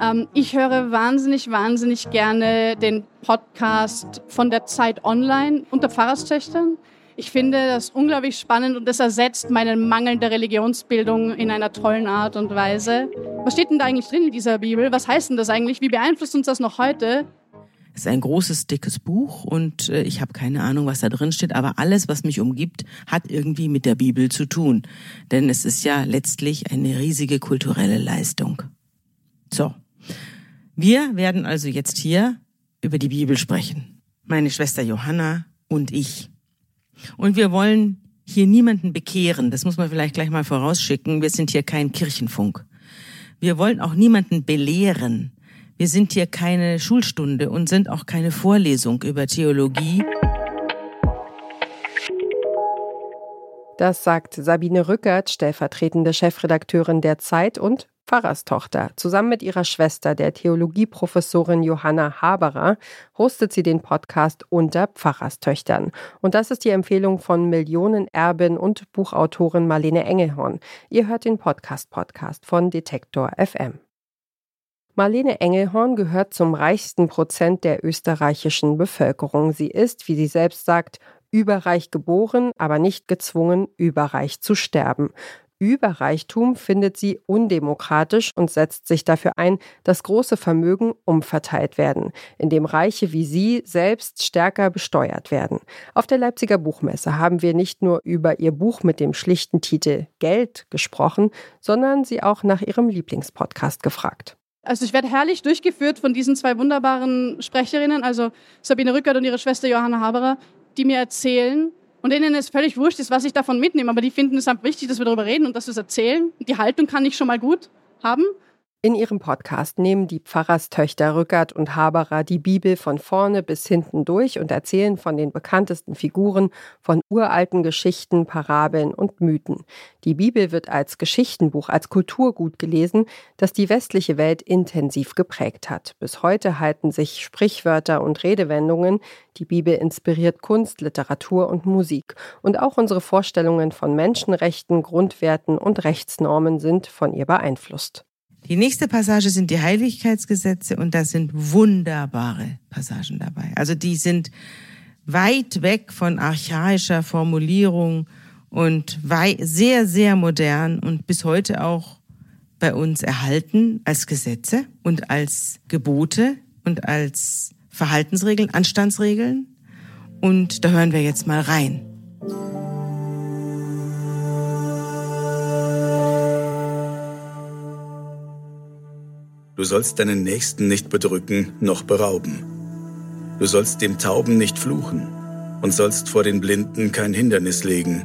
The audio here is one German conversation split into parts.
Ähm, ich höre wahnsinnig, wahnsinnig gerne den Podcast von der Zeit Online unter Pfarrerstöchtern. Ich finde das unglaublich spannend und das ersetzt meine mangelnde Religionsbildung in einer tollen Art und Weise. Was steht denn da eigentlich drin in dieser Bibel? Was heißt denn das eigentlich? Wie beeinflusst uns das noch heute? Es ist ein großes, dickes Buch und äh, ich habe keine Ahnung, was da drin steht, aber alles, was mich umgibt, hat irgendwie mit der Bibel zu tun. Denn es ist ja letztlich eine riesige kulturelle Leistung. So, wir werden also jetzt hier über die Bibel sprechen. Meine Schwester Johanna und ich. Und wir wollen hier niemanden bekehren. Das muss man vielleicht gleich mal vorausschicken. Wir sind hier kein Kirchenfunk. Wir wollen auch niemanden belehren. Wir sind hier keine Schulstunde und sind auch keine Vorlesung über Theologie. Das sagt Sabine Rückert, stellvertretende Chefredakteurin der Zeit und Pfarrerstochter. Zusammen mit ihrer Schwester, der Theologieprofessorin Johanna Haberer, hostet sie den Podcast Unter Pfarrerstöchtern. Und das ist die Empfehlung von Millionenerbin und Buchautorin Marlene Engelhorn. Ihr hört den Podcast-Podcast von Detektor FM. Marlene Engelhorn gehört zum reichsten Prozent der österreichischen Bevölkerung. Sie ist, wie sie selbst sagt, überreich geboren, aber nicht gezwungen, überreich zu sterben. Überreichtum findet sie undemokratisch und setzt sich dafür ein, dass große Vermögen umverteilt werden, indem Reiche wie sie selbst stärker besteuert werden. Auf der Leipziger Buchmesse haben wir nicht nur über ihr Buch mit dem schlichten Titel Geld gesprochen, sondern sie auch nach ihrem Lieblingspodcast gefragt. Also ich werde herrlich durchgeführt von diesen zwei wunderbaren Sprecherinnen, also Sabine Rückert und ihre Schwester Johanna Haberer, die mir erzählen, und denen es völlig wurscht ist, was ich davon mitnehme. Aber die finden es einfach wichtig, dass wir darüber reden und dass wir es erzählen. Die Haltung kann ich schon mal gut haben. In ihrem Podcast nehmen die Pfarrerstöchter Rückert und Haberer die Bibel von vorne bis hinten durch und erzählen von den bekanntesten Figuren, von uralten Geschichten, Parabeln und Mythen. Die Bibel wird als Geschichtenbuch, als Kulturgut gelesen, das die westliche Welt intensiv geprägt hat. Bis heute halten sich Sprichwörter und Redewendungen. Die Bibel inspiriert Kunst, Literatur und Musik. Und auch unsere Vorstellungen von Menschenrechten, Grundwerten und Rechtsnormen sind von ihr beeinflusst. Die nächste Passage sind die Heiligkeitsgesetze und da sind wunderbare Passagen dabei. Also die sind weit weg von archaischer Formulierung und sehr, sehr modern und bis heute auch bei uns erhalten als Gesetze und als Gebote und als Verhaltensregeln, Anstandsregeln. Und da hören wir jetzt mal rein. Du sollst deinen Nächsten nicht bedrücken noch berauben. Du sollst dem Tauben nicht fluchen und sollst vor den Blinden kein Hindernis legen.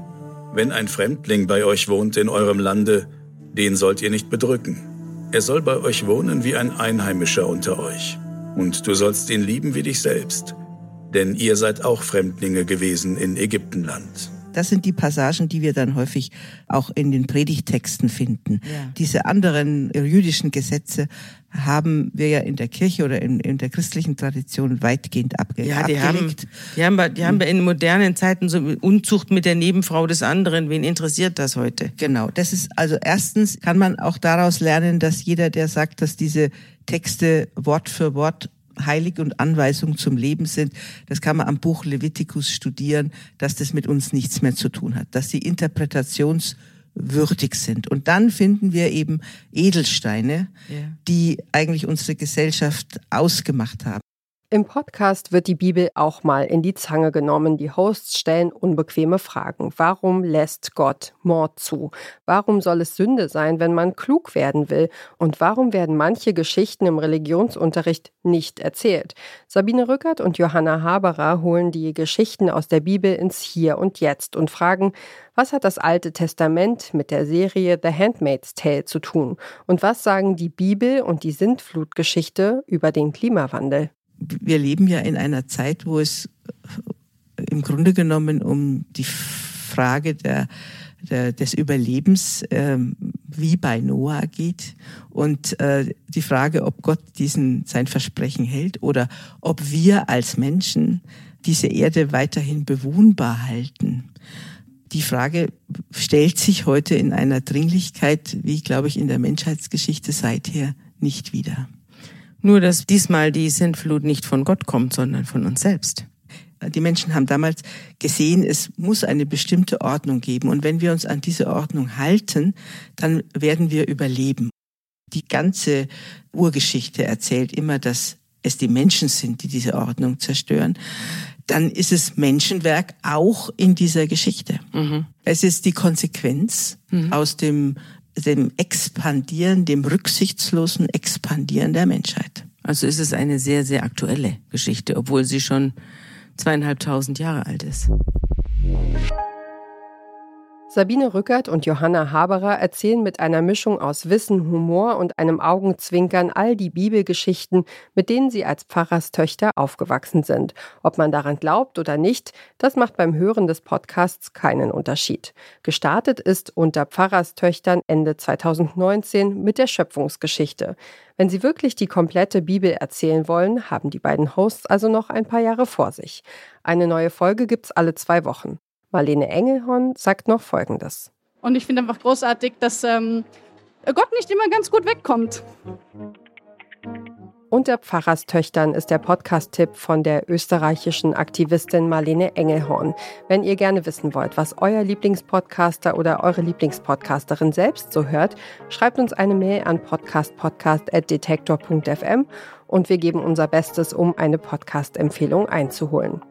Wenn ein Fremdling bei euch wohnt in eurem Lande, den sollt ihr nicht bedrücken. Er soll bei euch wohnen wie ein Einheimischer unter euch. Und du sollst ihn lieben wie dich selbst, denn ihr seid auch Fremdlinge gewesen in Ägyptenland. Das sind die Passagen, die wir dann häufig auch in den Predigtexten finden. Ja. Diese anderen jüdischen Gesetze haben wir ja in der Kirche oder in, in der christlichen Tradition weitgehend abge ja, die abgelegt. Haben, die haben, die haben wir in modernen Zeiten so Unzucht mit der Nebenfrau des anderen. Wen interessiert das heute? Genau. Das ist also erstens kann man auch daraus lernen, dass jeder, der sagt, dass diese Texte Wort für Wort heilig und Anweisung zum Leben sind, das kann man am Buch Leviticus studieren, dass das mit uns nichts mehr zu tun hat, dass sie interpretationswürdig sind. Und dann finden wir eben Edelsteine, yeah. die eigentlich unsere Gesellschaft ausgemacht haben. Im Podcast wird die Bibel auch mal in die Zange genommen. Die Hosts stellen unbequeme Fragen. Warum lässt Gott Mord zu? Warum soll es Sünde sein, wenn man klug werden will? Und warum werden manche Geschichten im Religionsunterricht nicht erzählt? Sabine Rückert und Johanna Haberer holen die Geschichten aus der Bibel ins Hier und Jetzt und fragen, was hat das Alte Testament mit der Serie The Handmaid's Tale zu tun? Und was sagen die Bibel und die Sintflutgeschichte über den Klimawandel? Wir leben ja in einer Zeit, wo es im Grunde genommen um die Frage der, der des Überlebens ähm, wie bei Noah geht und äh, die Frage, ob Gott diesen sein Versprechen hält oder ob wir als Menschen diese Erde weiterhin bewohnbar halten. die Frage stellt sich heute in einer Dringlichkeit, wie glaube ich in der Menschheitsgeschichte seither nicht wieder. Nur dass diesmal die Sintflut nicht von Gott kommt, sondern von uns selbst. Die Menschen haben damals gesehen, es muss eine bestimmte Ordnung geben. Und wenn wir uns an diese Ordnung halten, dann werden wir überleben. Die ganze Urgeschichte erzählt immer, dass es die Menschen sind, die diese Ordnung zerstören. Dann ist es Menschenwerk auch in dieser Geschichte. Mhm. Es ist die Konsequenz mhm. aus dem, dem Expandieren, dem rücksichtslosen Expandieren der Menschheit. Also ist es eine sehr, sehr aktuelle Geschichte, obwohl sie schon zweieinhalbtausend Jahre alt ist. Sabine Rückert und Johanna Haberer erzählen mit einer Mischung aus Wissen, Humor und einem Augenzwinkern all die Bibelgeschichten, mit denen sie als Pfarrerstöchter aufgewachsen sind. Ob man daran glaubt oder nicht, das macht beim Hören des Podcasts keinen Unterschied. Gestartet ist unter Pfarrerstöchtern Ende 2019 mit der Schöpfungsgeschichte. Wenn Sie wirklich die komplette Bibel erzählen wollen, haben die beiden Hosts also noch ein paar Jahre vor sich. Eine neue Folge gibt's alle zwei Wochen. Marlene Engelhorn sagt noch Folgendes. Und ich finde einfach großartig, dass ähm, Gott nicht immer ganz gut wegkommt. Unter Pfarrerstöchtern ist der Podcast-Tipp von der österreichischen Aktivistin Marlene Engelhorn. Wenn ihr gerne wissen wollt, was euer Lieblingspodcaster oder eure Lieblingspodcasterin selbst so hört, schreibt uns eine Mail an podcastpodcast.detektor.fm und wir geben unser Bestes, um eine Podcast-Empfehlung einzuholen.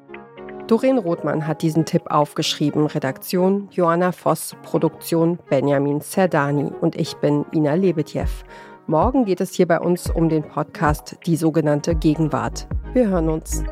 Doreen Rothmann hat diesen Tipp aufgeschrieben. Redaktion Joanna Voss, Produktion Benjamin Zerdani und ich bin Ina Lebetjew. Morgen geht es hier bei uns um den Podcast Die sogenannte Gegenwart. Wir hören uns.